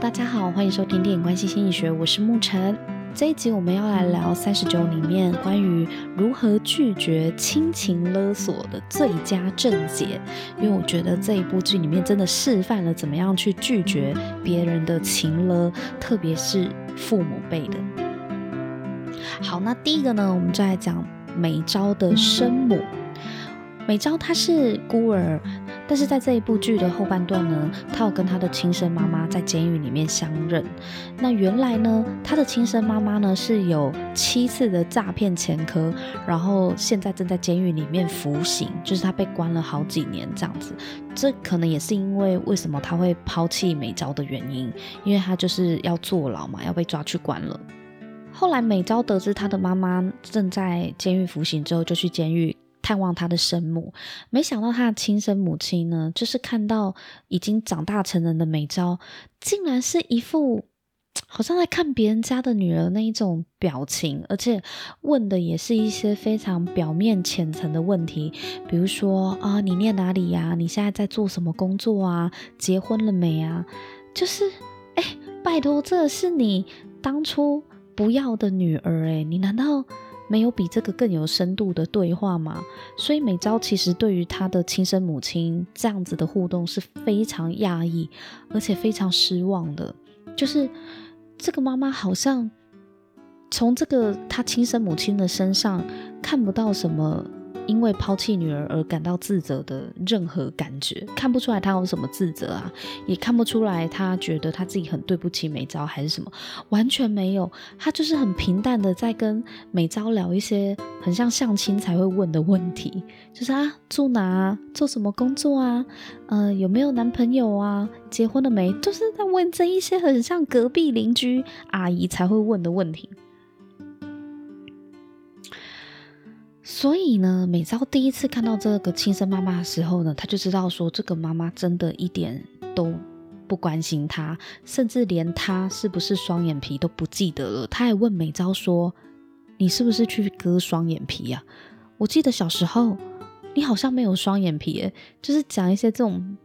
大家好，欢迎收听电影关系心理学，我是沐晨。这一集我们要来聊三十九里面关于如何拒绝亲情勒索的最佳正解，因为我觉得这一部剧里面真的示范了怎么样去拒绝别人的情勒，特别是父母辈的。好，那第一个呢，我们就来讲美昭的生母。美昭她是孤儿。但是在这一部剧的后半段呢，他有跟他的亲生妈妈在监狱里面相认。那原来呢，他的亲生妈妈呢是有七次的诈骗前科，然后现在正在监狱里面服刑，就是他被关了好几年这样子。这可能也是因为为什么他会抛弃美昭的原因，因为他就是要坐牢嘛，要被抓去关了。后来美昭得知他的妈妈正在监狱服刑之后，就去监狱。探望他的生母，没想到他的亲生母亲呢，就是看到已经长大成人的美昭，竟然是一副好像在看别人家的女儿那一种表情，而且问的也是一些非常表面浅层的问题，比如说啊，你念哪里呀？你现在在做什么工作啊？结婚了没啊？就是，哎，拜托，这是你当初不要的女儿哎，你难道？没有比这个更有深度的对话吗？所以美昭其实对于他的亲生母亲这样子的互动是非常讶异，而且非常失望的。就是这个妈妈好像从这个她亲生母亲的身上看不到什么。因为抛弃女儿而感到自责的任何感觉，看不出来他有什么自责啊，也看不出来他觉得他自己很对不起美昭还是什么，完全没有，他就是很平淡的在跟美昭聊一些很像相亲才会问的问题，就是啊，住哪啊，做什么工作啊，呃，有没有男朋友啊，结婚了没，就是在问这一些很像隔壁邻居阿姨才会问的问题。所以呢，美昭第一次看到这个亲生妈妈的时候呢，她就知道说，这个妈妈真的一点都不关心她，甚至连她是不是双眼皮都不记得了。她还问美昭说：“你是不是去割双眼皮呀？我记得小时候你好像没有双眼皮，诶，就是讲一些这种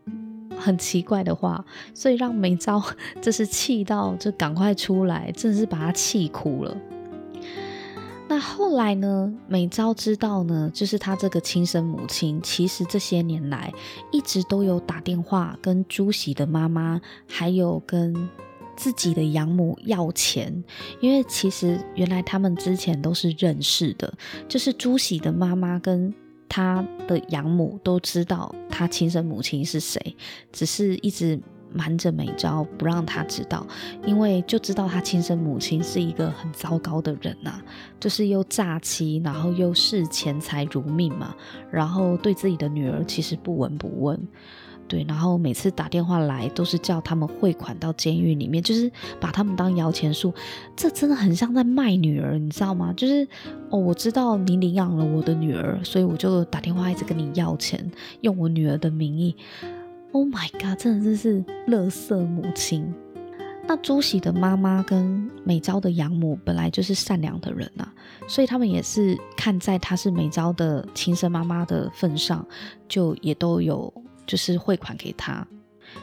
很奇怪的话，所以让美昭就是气到就赶快出来，真的是把她气哭了。”那后来呢？美昭知道呢，就是她这个亲生母亲，其实这些年来一直都有打电话跟朱喜的妈妈，还有跟自己的养母要钱，因为其实原来他们之前都是认识的，就是朱喜的妈妈跟他的养母都知道他亲生母亲是谁，只是一直。瞒着美昭不让他知道，因为就知道他亲生母亲是一个很糟糕的人呐、就是又诈欺，然后又视钱财如命嘛，然后对自己的女儿其实不闻不问，对，然后每次打电话来都是叫他们汇款到监狱里面，就是把他们当摇钱树，这真的很像在卖女儿，你知道吗？就是哦，我知道你领养了我的女儿，所以我就打电话一直跟你要钱，用我女儿的名义。Oh my god！真的是乐色母亲。那朱喜的妈妈跟美昭的养母本来就是善良的人啊，所以他们也是看在她是美昭的亲生妈妈的份上，就也都有就是汇款给她。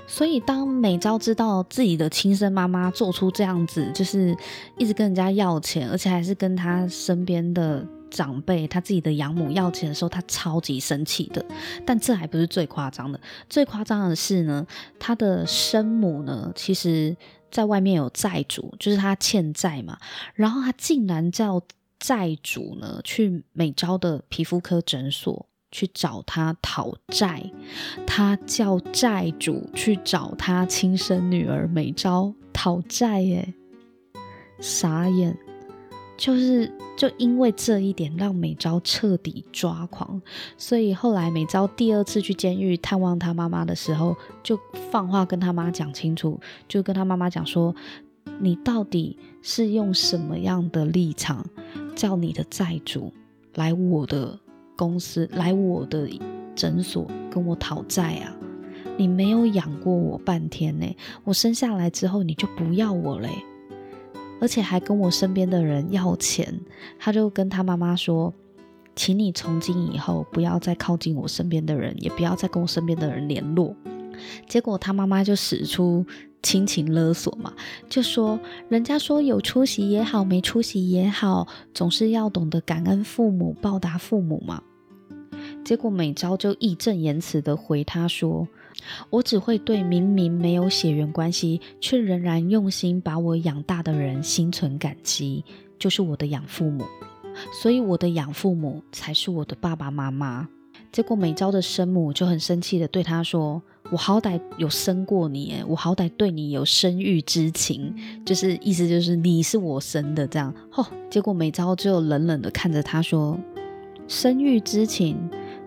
所以当美昭知道自己的亲生妈妈做出这样子，就是一直跟人家要钱，而且还是跟她身边的。长辈他自己的养母要钱的时候，他超级生气的。但这还不是最夸张的，最夸张的是呢，他的生母呢，其实在外面有债主，就是他欠债嘛。然后他竟然叫债主呢去美昭的皮肤科诊所去找他讨债，他叫债主去找他亲生女儿美昭讨债，耶，傻眼。就是就因为这一点，让美昭彻底抓狂，所以后来美昭第二次去监狱探望他妈妈的时候，就放话跟他妈讲清楚，就跟他妈妈讲说：“你到底是用什么样的立场，叫你的债主来我的公司，来我的诊所跟我讨债啊？你没有养过我半天呢，我生下来之后你就不要我嘞。”而且还跟我身边的人要钱，他就跟他妈妈说：“请你从今以后不要再靠近我身边的人，也不要再跟我身边的人联络。”结果他妈妈就使出亲情勒索嘛，就说人家说有出息也好，没出息也好，总是要懂得感恩父母，报答父母嘛。结果美昭就义正言辞地回他说：“我只会对明明没有血缘关系，却仍然用心把我养大的人心存感激，就是我的养父母。所以我的养父母才是我的爸爸妈妈。”结果美昭的生母就很生气地对他说：“我好歹有生过你，我好歹对你有生育之情，就是意思就是你是我生的这样。”哦，结果美昭就冷冷的看着他说：“生育之情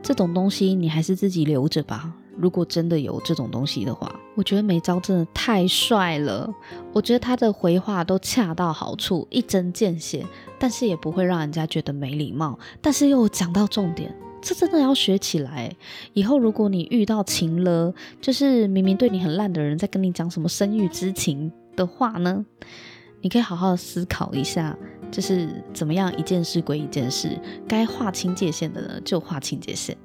这种东西，你还是自己留着吧。如果真的有这种东西的话，我觉得美昭真的太帅了。我觉得他的回话都恰到好处，一针见血，但是也不会让人家觉得没礼貌，但是又讲到重点。”这真的要学起来。以后如果你遇到情了，就是明明对你很烂的人在跟你讲什么生育之情的话呢，你可以好好思考一下，就是怎么样一件事归一件事，该划清界限的呢就划清界限。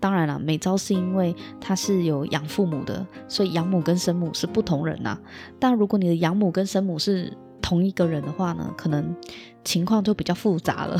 当然了，美昭是因为他是有养父母的，所以养母跟生母是不同人呐、但如果你的养母跟生母是同一个人的话呢，可能情况就比较复杂了。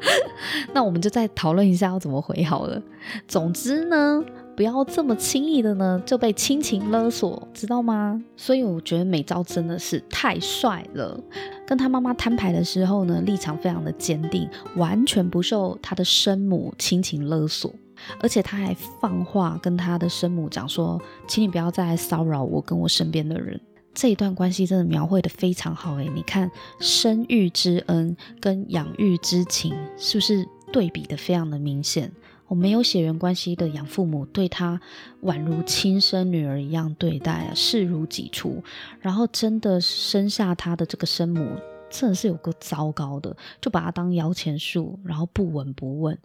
那我们就再讨论一下要怎么回好了。总之呢，不要这么轻易的呢就被亲情勒索，知道吗？所以我觉得美昭真的是太帅了。跟他妈妈摊牌的时候呢，立场非常的坚定，完全不受他的生母亲情勒索，而且他还放话跟他的生母讲说，请你不要再来骚扰我跟我身边的人。这一段关系真的描绘得非常好诶，你看生育之恩跟养育之情，是不是对比得非常的明显？我没有血缘关系的养父母对他宛如亲生女儿一样对待，视如己出。然后真的生下他的这个生母，真的是有够糟糕的，就把他当摇钱树，然后不闻不问。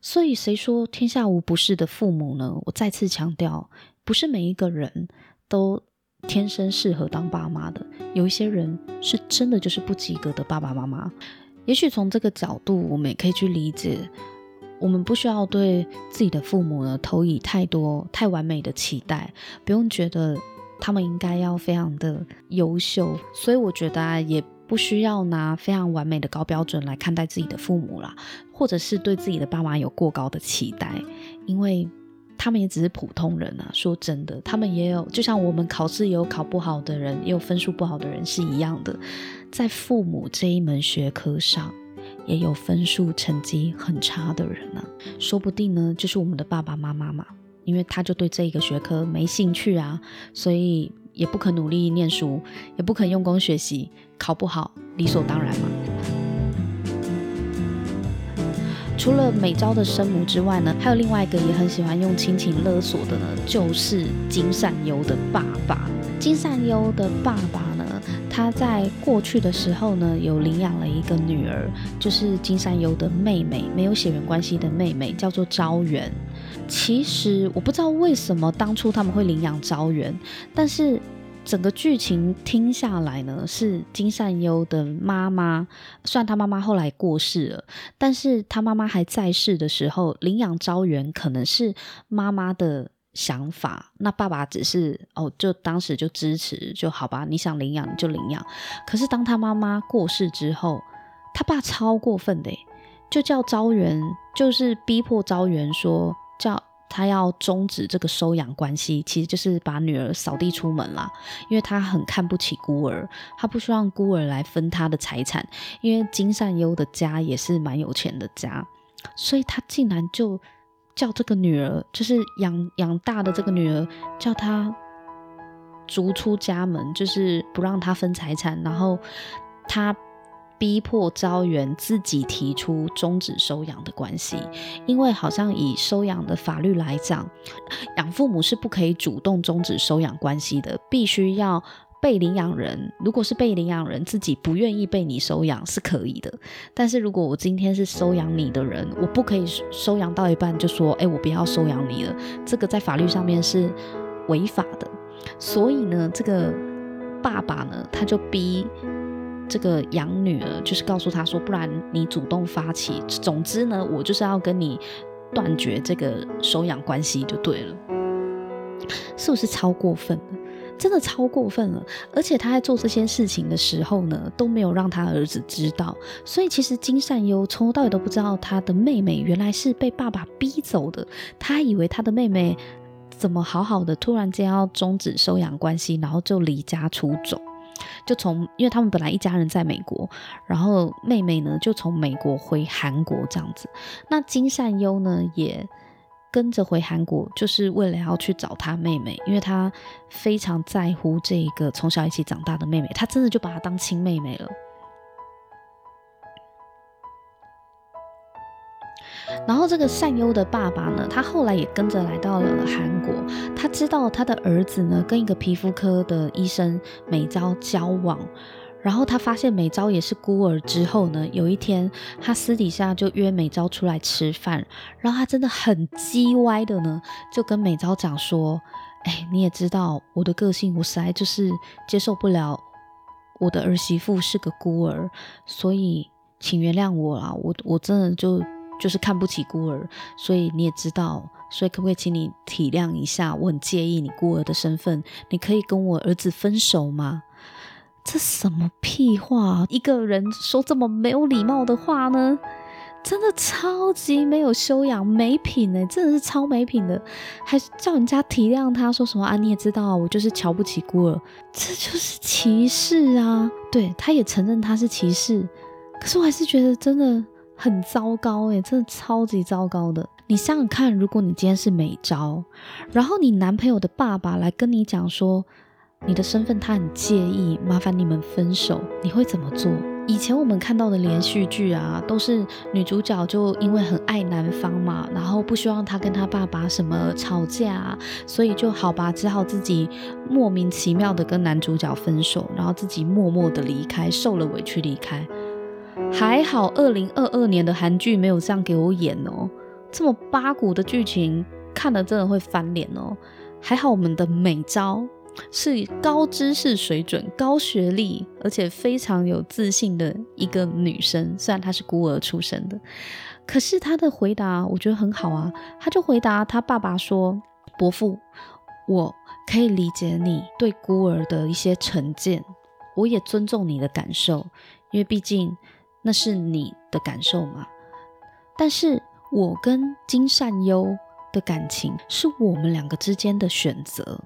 所以谁说天下无不是的父母呢？我再次强调，不是每一个人都。天生适合当爸妈的，有一些人是真的就是不及格的爸爸妈妈。也许从这个角度，我们也可以去理解，我们不需要对自己的父母呢投以太多太完美的期待，不用觉得他们应该要非常的优秀。所以我觉得啊，也不需要拿非常完美的高标准来看待自己的父母啦，或者是对自己的爸妈有过高的期待，因为。他们也只是普通人啊，说真的，他们也有，就像我们考试也有考不好的人，也有分数不好的人是一样的，在父母这一门学科上，也有分数成绩很差的人呢、啊。说不定呢，就是我们的爸爸妈妈嘛，因为他就对这个学科没兴趣啊，所以也不肯努力念书，也不肯用功学习，考不好理所当然嘛。除了美昭的生母之外呢，还有另外一个也很喜欢用亲情勒索的呢，就是金善优的爸爸。金善优的爸爸，他在过去的时候呢，有领养了一个女儿，就是金善优的妹妹，没有血缘关系的妹妹，叫做昭元。其实我不知道为什么当初他们会领养昭元，但是。整个剧情听下来呢，是金善优的妈妈。虽然他妈妈后来过世了，但是他妈妈还在世的时候，领养昭元可能是妈妈的想法。那爸爸只是哦，就当时就支持就好吧，你想领养你就领养。可是当他妈妈过世之后，他爸超过分的，就叫昭媛，就是逼迫昭媛说叫。他要终止这个收养关系，其实就是把女儿扫地出门啦。因为他很看不起孤儿，他不希望孤儿来分他的财产。因为金善优的家也是蛮有钱的家，所以他竟然就叫这个女儿，就是养养大的这个女儿，叫她逐出家门，就是不让她分财产。然后他。逼迫昭媛自己提出终止收养的关系，因为好像以收养的法律来讲，养父母是不可以主动终止收养关系的，必须要被领养人，如果是被领养人自己不愿意被你收养是可以的，但是如果我今天是收养你的人，我不可以收养到一半就说，哎，我不要收养你了，这个在法律上面是违法的。所以呢，这个爸爸呢，他就逼。这个养女儿就是告诉他说，不然你主动发起，总之呢，我就是要跟你断绝这个收养关系就对了，是不是超过分了？真的超过分了。而且他在做这些事情的时候呢，都没有让他儿子知道。所以其实金善优从头到尾都不知道他的妹妹原来是被爸爸逼走的。他以为他的妹妹怎么好好的，突然间要终止收养关系，然后就离家出走。就从，因为他们本来一家人在美国，然后妹妹呢就从美国回韩国这样子。那金善优呢也跟着回韩国，就是为了要去找他妹妹，因为他非常在乎这个从小一起长大的妹妹，他真的就把她当亲妹妹了。然后这个善优的爸爸呢，他后来也跟着来到了韩国。他知道他的儿子呢跟一个皮肤科的医生美昭交往，然后他发现美昭也是孤儿之后呢，有一天他私底下就约美昭出来吃饭，然后他真的很叽歪的呢，就跟美昭讲说：“哎，你也知道我的个性，我实在就是接受不了我的儿媳妇是个孤儿，所以请原谅我啦，我我真的就。”就是看不起孤儿，所以你也知道，所以可不可以请你体谅一下？我很介意你孤儿的身份，你可以跟我儿子分手吗？这什么屁话？一个人说这么没有礼貌的话呢？真的超级没有修养、没品哎，真的是超没品的，还叫人家体谅他，说什么啊？你也知道，我就是瞧不起孤儿，这就是歧视啊！对，他也承认他是歧视，可是我还是觉得真的。很糟糕诶，真的超级糟糕的。你想想看，如果你今天是美招，然后你男朋友的爸爸来跟你讲说，你的身份他很介意，麻烦你们分手，你会怎么做？以前我们看到的连续剧啊，都是女主角就因为很爱男方嘛，然后不希望他跟他爸爸什么吵架，所以就好吧，只好自己莫名其妙的跟男主角分手，然后自己默默的离开，受了委屈离开。还好，二零二二年的韩剧没有这样给我演哦。这么八股的剧情，看了真的会翻脸哦。还好我们的美招是高知识水准、高学历，而且非常有自信的一个女生。虽然她是孤儿出身的，可是她的回答我觉得很好啊。她就回答她爸爸说：“伯父，我可以理解你对孤儿的一些成见，我也尊重你的感受，因为毕竟。”那是你的感受嘛？但是我跟金善优的感情是我们两个之间的选择，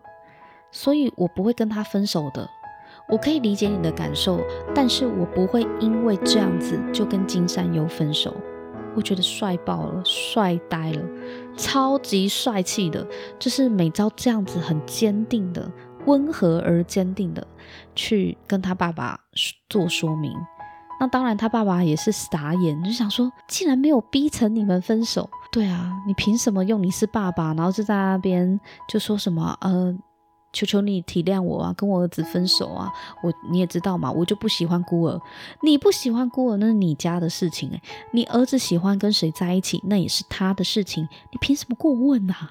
所以我不会跟他分手的。我可以理解你的感受，但是我不会因为这样子就跟金善优分手。我觉得帅爆了，帅呆了，超级帅气的，就是每招这样子很坚定的、温和而坚定的去跟他爸爸做说明。那当然，他爸爸也是傻眼，就想说，既然没有逼成你们分手，对啊，你凭什么用你是爸爸，然后就在那边就说什么，呃，求求你体谅我啊，跟我儿子分手啊，我你也知道嘛，我就不喜欢孤儿，你不喜欢孤儿那是你家的事情诶，你儿子喜欢跟谁在一起那也是他的事情，你凭什么过问啊？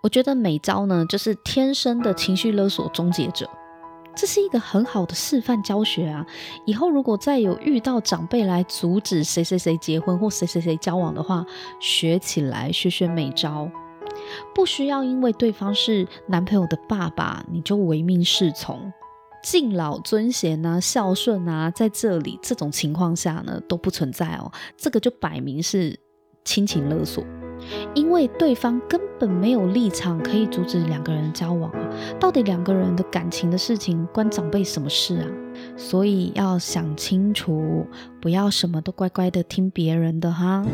我觉得美招呢，就是天生的情绪勒索终结者。这是一个很好的示范教学啊！以后如果再有遇到长辈来阻止谁谁谁结婚或谁谁谁交往的话，学起来，学学美招，不需要因为对方是男朋友的爸爸，你就唯命是从，敬老尊贤啊，孝顺啊，在这里这种情况下呢都不存在哦，这个就摆明是亲情勒索。因为对方根本没有立场可以阻止两个人交往啊，到底两个人的感情的事情关长辈什么事啊？所以要想清楚，不要什么都乖乖的听别人的哈。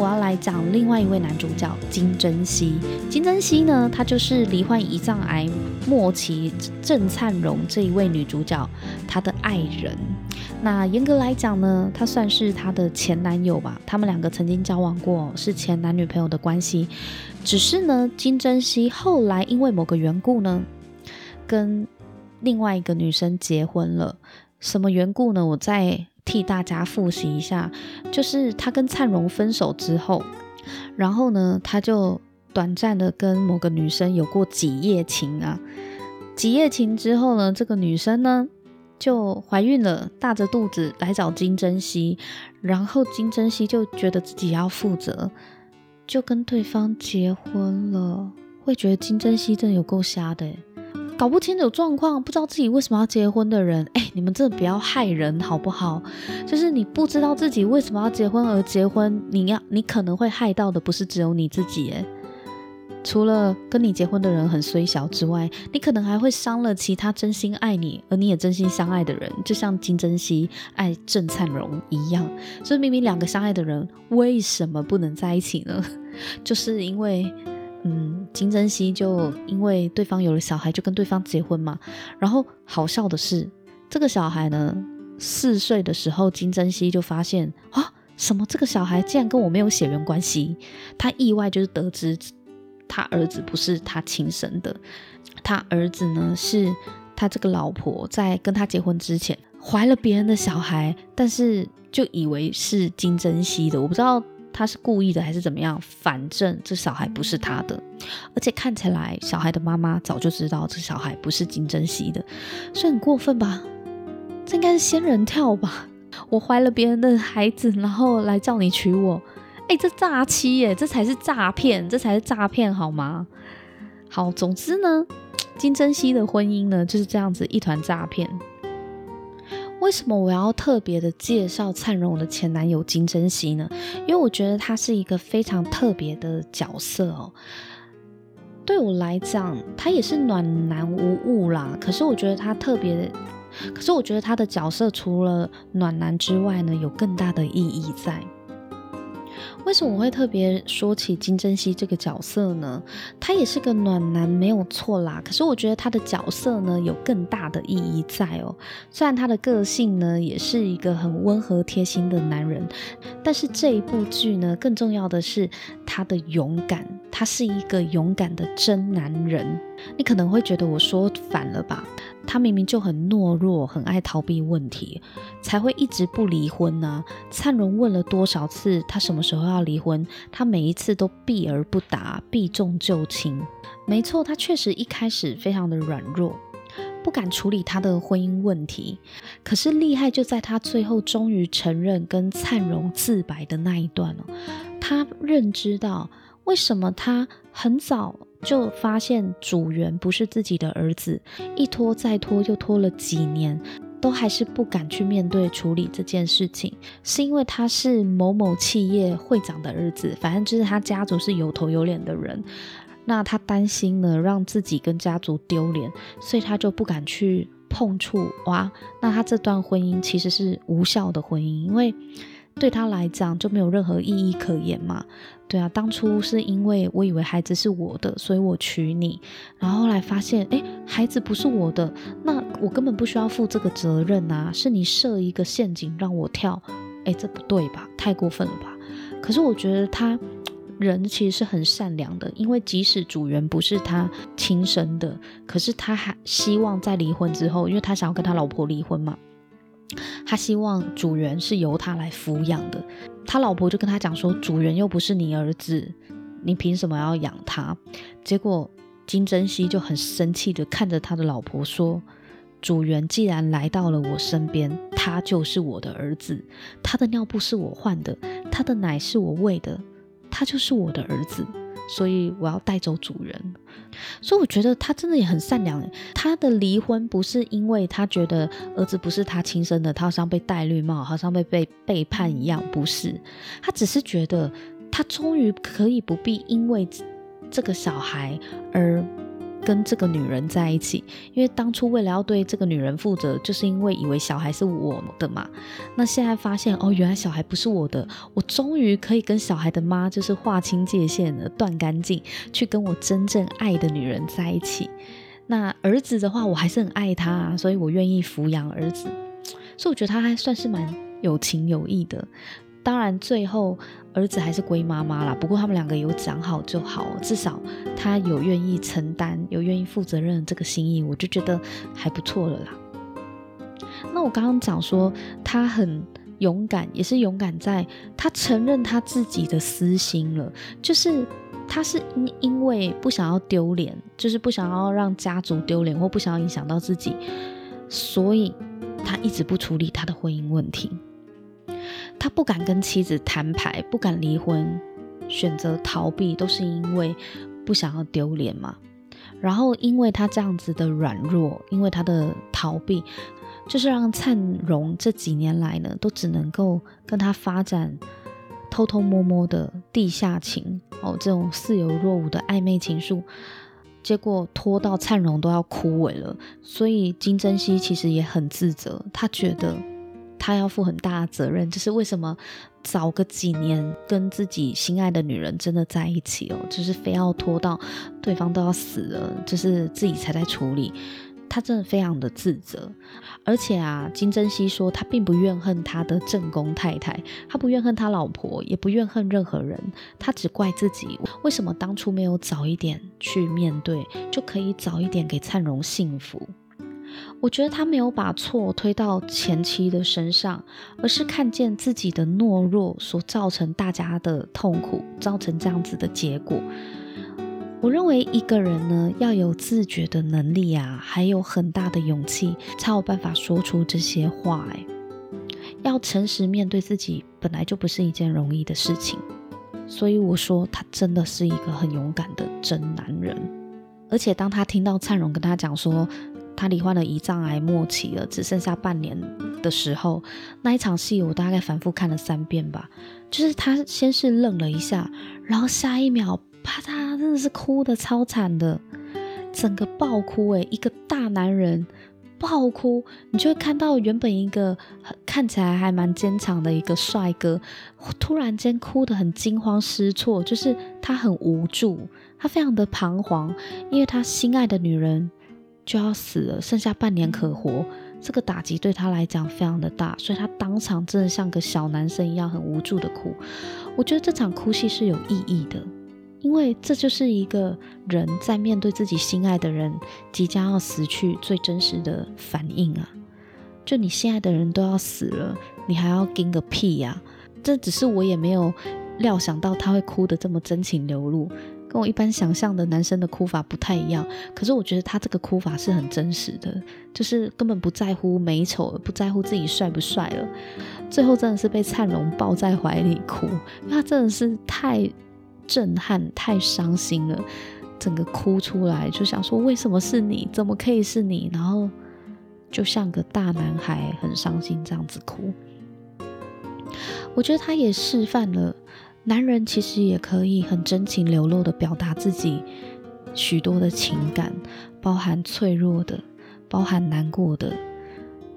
我要来讲另外一位男主角金珍熙。金珍熙呢，他就是罹患胰脏癌末期郑灿荣这一位女主角她的爱人。那严格来讲呢，他算是他的前男友吧。他们两个曾经交往过，是前男女朋友的关系。只是呢，金珍熙后来因为某个缘故呢，跟另外一个女生结婚了。什么缘故呢？我在替大家复习一下，就是他跟灿荣分手之后，然后呢，他就短暂的跟某个女生有过几夜情啊。几夜情之后呢，这个女生呢就怀孕了，大着肚子来找金珍熙，然后金珍熙就觉得自己要负责，就跟对方结婚了，会觉得金珍熙真的有够瞎的，搞不清楚状况，不知道自己为什么要结婚的人，哎，你们真的不要害人好不好？就是你不知道自己为什么要结婚而结婚，你要你可能会害到的不是只有你自己，哎。除了跟你结婚的人很衰小之外，你可能还会伤了其他真心爱你，而你也真心相爱的人，就像金珍熙爱郑灿荣一样。所以明明两个相爱的人，为什么不能在一起呢？就是因为，嗯，金珍熙就因为对方有了小孩，就跟对方结婚嘛。然后好笑的是，这个小孩呢，四岁的时候，金珍熙就发现啊，什么这个小孩竟然跟我没有血缘关系，他意外就是得知。他儿子不是他亲生的，他儿子呢，是他这个老婆在跟他结婚之前怀了别人的小孩，但是就以为是金珍熙的，我不知道他是故意的还是怎么样，反正这小孩不是他的，而且看起来小孩的妈妈早就知道这小孩不是金珍熙的，所以很过分吧？这应该是仙人跳吧？我怀了别人的孩子，然后来叫你娶我。哎，这诈欺耶，这才是诈骗，这才是诈骗，好吗？好，总之呢，金珍熙的婚姻呢就是这样子一团诈骗。为什么我要特别的介绍灿荣的前男友金珍熙呢？因为我觉得他是一个非常特别的角色哦。对我来讲，他也是暖男无误啦。可是我觉得他特别，可是我觉得他的角色除了暖男之外呢，有更大的意义在。为什么我会特别说起金珍熙这个角色呢？他也是个暖男，没有错啦。可是我觉得他的角色呢，有更大的意义在哦。虽然他的个性呢，也是一个很温和贴心的男人，但是这一部剧呢，更重要的是他的勇敢。他是一个勇敢的真男人。你可能会觉得我说反了吧？他明明就很懦弱，很爱逃避问题，才会一直不离婚呢。灿荣问了多少次他什么时候要离婚，他每一次都避而不答，避重就轻。没错，他确实一开始非常的软弱，不敢处理他的婚姻问题。可是厉害就在他最后终于承认跟灿荣自白的那一段哦，他认知到为什么他很早。就发现主源不是自己的儿子，一拖再拖，又拖了几年，都还是不敢去面对处理这件事情，是因为他是某某企业会长的儿子，反正就是他家族是有头有脸的人，那他担心呢，让自己跟家族丢脸，所以他就不敢去碰触。哇，那他这段婚姻其实是无效的婚姻，因为。对他来讲就没有任何意义可言嘛？对啊，当初是因为我以为孩子是我的，所以我娶你，然后后来发现，诶，孩子不是我的，那我根本不需要负这个责任啊！是你设一个陷阱让我跳，诶，这不对吧？太过分了吧？可是我觉得他人其实是很善良的，因为即使主人不是他亲生的，可是他还希望在离婚之后，因为他想要跟他老婆离婚嘛。他希望主人是由他来抚养的，他老婆就跟他讲说，主人又不是你儿子，你凭什么要养他？结果金珍熙就很生气的看着他的老婆说，主人既然来到了我身边，他就是我的儿子，他的尿布是我换的，他的奶是我喂的，他就是我的儿子。所以我要带走主人，所以我觉得他真的也很善良。他的离婚不是因为他觉得儿子不是他亲生的，他好像被戴绿帽，好像被被背叛一样，不是。他只是觉得他终于可以不必因为这个小孩而。跟这个女人在一起，因为当初为了要对这个女人负责，就是因为以为小孩是我的嘛。那现在发现哦，原来小孩不是我的，我终于可以跟小孩的妈就是划清界限了，断干净，去跟我真正爱的女人在一起。那儿子的话，我还是很爱他啊，所以我愿意抚养儿子。所以我觉得他还算是蛮有情有义的。当然，最后儿子还是归妈妈啦。不过他们两个有讲好就好，至少他有愿意承担、有愿意负责任的这个心意，我就觉得还不错了啦。那我刚刚讲说他很勇敢，也是勇敢在他承认他自己的私心了，就是他是因因为不想要丢脸，就是不想要让家族丢脸，或不想要影响到自己，所以他一直不处理他的婚姻问题。他不敢跟妻子摊牌，不敢离婚，选择逃避，都是因为不想要丢脸嘛。然后因为他这样子的软弱，因为他的逃避，就是让灿荣这几年来呢，都只能够跟他发展偷偷摸摸的地下情哦，这种似有若无的暧昧情愫。结果拖到灿荣都要枯萎了，所以金珍熙其实也很自责，他觉得他要负很大的责任，就是为什么早个几年跟自己心爱的女人真的在一起哦，就是非要拖到对方都要死了，就是自己才在处理。他真的非常的自责，而且啊，金珍熙说他并不怨恨他的正宫太太，他不怨恨他老婆，也不怨恨任何人，他只怪自己为什么当初没有早一点去面对，就可以早一点给灿荣幸福。我觉得他没有把错推到前妻的身上，而是看见自己的懦弱所造成大家的痛苦，造成这样子的结果。我认为一个人呢，要有自觉的能力啊，还有很大的勇气，才有办法说出这些话。哎，要诚实面对自己，本来就不是一件容易的事情。所以我说，他真的是一个很勇敢的真男人。而且当他听到灿荣跟他讲说，他罹患了胰脏癌末期了，只剩下半年的时候，那一场戏我大概反复看了三遍吧。就是他先是愣了一下，然后下一秒。啪嗒，真的是哭的超惨的，整个爆哭诶，一个大男人爆哭，你就会看到原本一个看起来还蛮坚强的一个帅哥，突然间哭得很惊慌失措，就是他很无助，他非常的彷徨，因为他心爱的女人就要死了，剩下半年可活，这个打击对他来讲非常的大，所以他当场真的像个小男生一样很无助的哭。我觉得这场哭戏是有意义的。因为这就是一个人在面对自己心爱的人即将要死去最真实的反应啊！就你心爱的人都要死了，你还要惊个屁呀！这只是我也没有料想到他会哭得这么真情流露，跟我一般想象的男生的哭法不太一样。可是我觉得他这个哭法是很真实的，就是根本不在乎美丑，不在乎自己帅不帅了。最后真的是被灿荣抱在怀里哭，他真的是太。震撼，太伤心了，整个哭出来，就想说为什么是你？怎么可以是你？然后就像个大男孩，很伤心这样子哭。我觉得他也示范了，男人其实也可以很真情流露的表达自己许多的情感，包含脆弱的，包含难过的，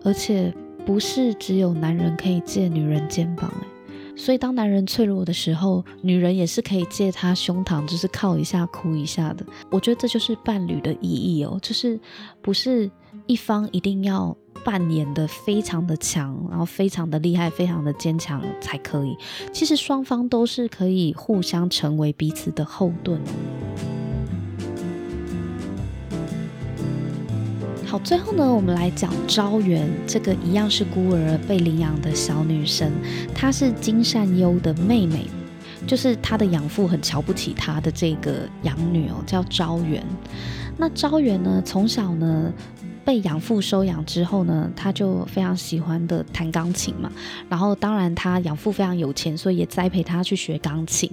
而且不是只有男人可以借女人肩膀。所以，当男人脆弱的时候，女人也是可以借他胸膛，就是靠一下、哭一下的。我觉得这就是伴侣的意义哦，就是不是一方一定要扮演的非常的强，然后非常的厉害、非常的坚强才可以。其实双方都是可以互相成为彼此的后盾。好，最后呢，我们来讲昭媛这个一样是孤儿被领养的小女生，她是金善优的妹妹，就是她的养父很瞧不起她的这个养女哦，叫昭媛。那昭媛呢，从小呢。被养父收养之后呢，他就非常喜欢的弹钢琴嘛。然后当然他养父非常有钱，所以也栽培他去学钢琴。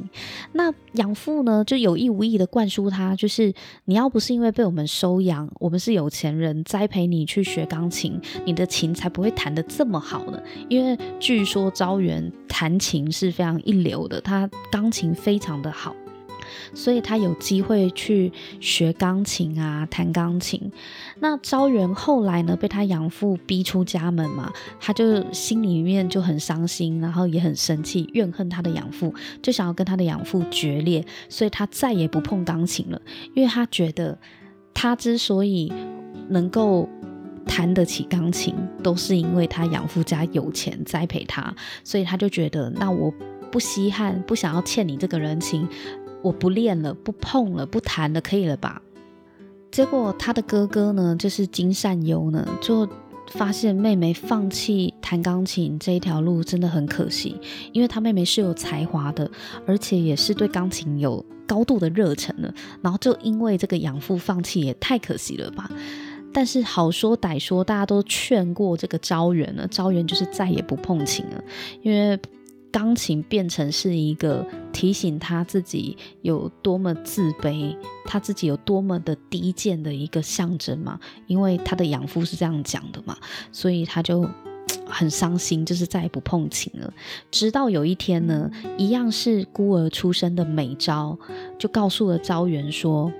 那养父呢，就有意无意的灌输他，就是你要不是因为被我们收养，我们是有钱人栽培你去学钢琴，你的琴才不会弹得这么好呢。因为据说昭媛弹琴是非常一流的，他钢琴非常的好。所以他有机会去学钢琴啊，弹钢琴。那昭媛后来呢，被他养父逼出家门嘛，他就心里面就很伤心，然后也很生气，怨恨他的养父，就想要跟他的养父决裂。所以他再也不碰钢琴了，因为他觉得他之所以能够弹得起钢琴，都是因为他养父家有钱栽培他，所以他就觉得，那我不稀罕，不想要欠你这个人情。我不练了，不碰了，不弹了，可以了吧？结果他的哥哥呢，就是金善优呢，就发现妹妹放弃弹钢琴这一条路真的很可惜，因为他妹妹是有才华的，而且也是对钢琴有高度的热忱的。然后就因为这个养父放弃，也太可惜了吧？但是好说歹说，大家都劝过这个昭媛了，昭媛就是再也不碰琴了，因为。钢琴变成是一个提醒他自己有多么自卑，他自己有多么的低贱的一个象征嘛。因为他的养父是这样讲的嘛，所以他就很伤心，就是再也不碰琴了。直到有一天呢，一样是孤儿出身的美昭，就告诉了昭元说：“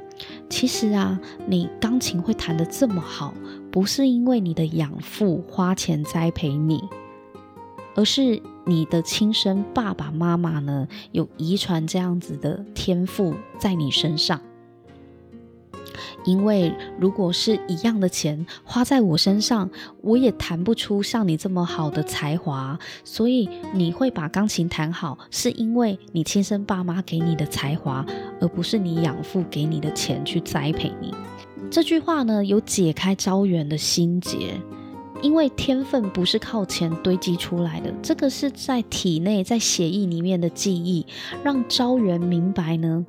其实啊，你钢琴会弹得这么好，不是因为你的养父花钱栽培你。”而是你的亲生爸爸妈妈呢，有遗传这样子的天赋在你身上。因为如果是一样的钱花在我身上，我也弹不出像你这么好的才华。所以你会把钢琴弹好，是因为你亲生爸妈给你的才华，而不是你养父给你的钱去栽培你。这句话呢，有解开招远的心结。因为天分不是靠钱堆积出来的，这个是在体内、在血液里面的记忆，让昭元明白呢。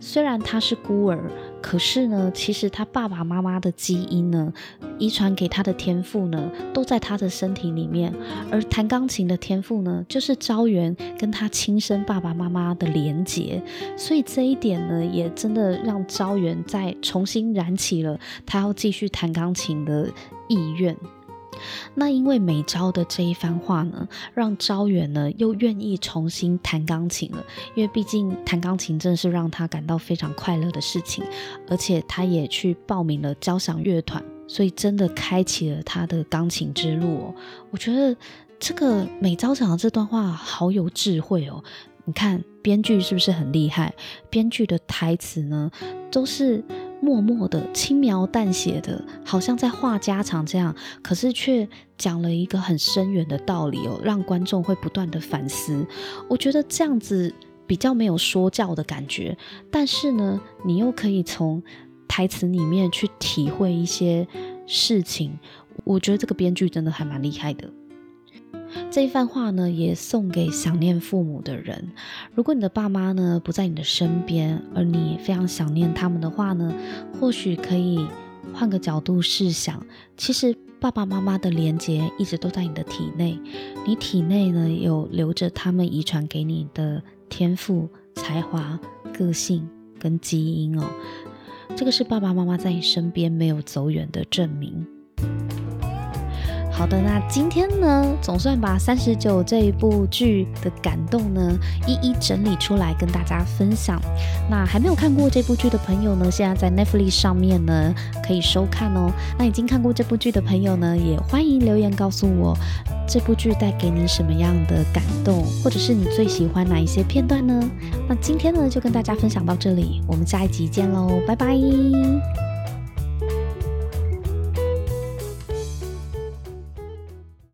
虽然他是孤儿，可是呢，其实他爸爸妈妈的基因呢，遗传给他的天赋呢，都在他的身体里面。而弹钢琴的天赋呢，就是昭元跟他亲生爸爸妈妈的连结。所以这一点呢，也真的让昭元再重新燃起了他要继续弹钢琴的意愿。那因为美昭的这一番话呢，让昭元呢又愿意重新弹钢琴了。因为毕竟弹钢琴真的是让他感到非常快乐的事情，而且他也去报名了交响乐团，所以真的开启了他的钢琴之路哦。我觉得这个美昭讲的这段话好有智慧哦。你看编剧是不是很厉害？编剧的台词呢都是。默默的、轻描淡写的，好像在话家常这样，可是却讲了一个很深远的道理哦，让观众会不断的反思。我觉得这样子比较没有说教的感觉，但是呢，你又可以从台词里面去体会一些事情。我觉得这个编剧真的还蛮厉害的。这一番话呢，也送给想念父母的人。如果你的爸妈呢不在你的身边，而你非常想念他们的话呢，或许可以换个角度试想，其实爸爸妈妈的连结一直都在你的体内，你体内呢有留着他们遗传给你的天赋、才华、个性跟基因哦。这个是爸爸妈妈在你身边没有走远的证明。好的，那今天呢，总算把三十九这一部剧的感动呢，一一整理出来跟大家分享。那还没有看过这部剧的朋友呢，现在在 Netflix 上面呢可以收看哦。那已经看过这部剧的朋友呢，也欢迎留言告诉我，这部剧带给你什么样的感动，或者是你最喜欢哪一些片段呢？那今天呢，就跟大家分享到这里，我们下一集见喽，拜拜。